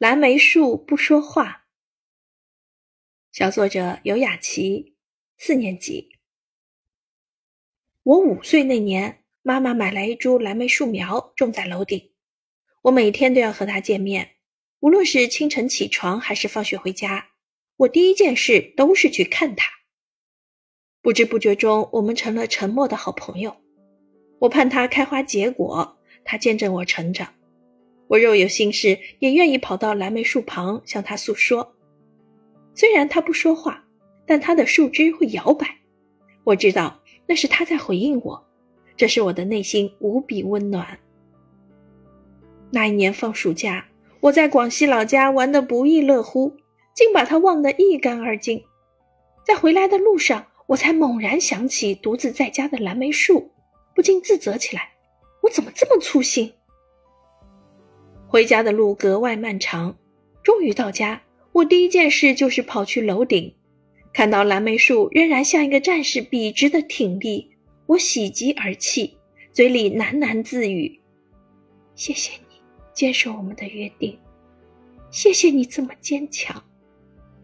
蓝莓树不说话。小作者尤雅琪，四年级。我五岁那年，妈妈买来一株蓝莓树苗，种在楼顶。我每天都要和它见面，无论是清晨起床还是放学回家，我第一件事都是去看它。不知不觉中，我们成了沉默的好朋友。我盼它开花结果，它见证我成长。我若有心事，也愿意跑到蓝莓树旁向他诉说。虽然他不说话，但他的树枝会摇摆。我知道那是他在回应我，这是我的内心无比温暖。那一年放暑假，我在广西老家玩得不亦乐乎，竟把他忘得一干二净。在回来的路上，我才猛然想起独自在家的蓝莓树，不禁自责起来：我怎么这么粗心？回家的路格外漫长，终于到家。我第一件事就是跑去楼顶，看到蓝莓树仍然像一个战士笔直的挺立，我喜极而泣，嘴里喃喃自语：“谢谢你坚守我们的约定，谢谢你这么坚强，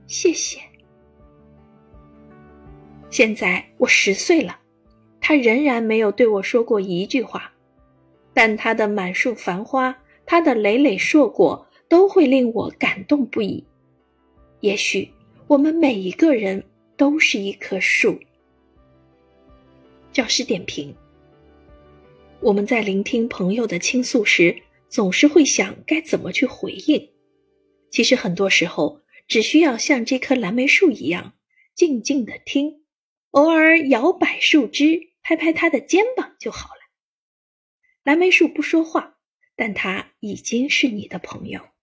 谢谢。”现在我十岁了，他仍然没有对我说过一句话，但他的满树繁花。它的累累硕果都会令我感动不已。也许我们每一个人都是一棵树。教师点评：我们在聆听朋友的倾诉时，总是会想该怎么去回应。其实很多时候，只需要像这棵蓝莓树一样，静静的听，偶尔摇摆树枝，拍拍它的肩膀就好了。蓝莓树不说话。但他已经是你的朋友。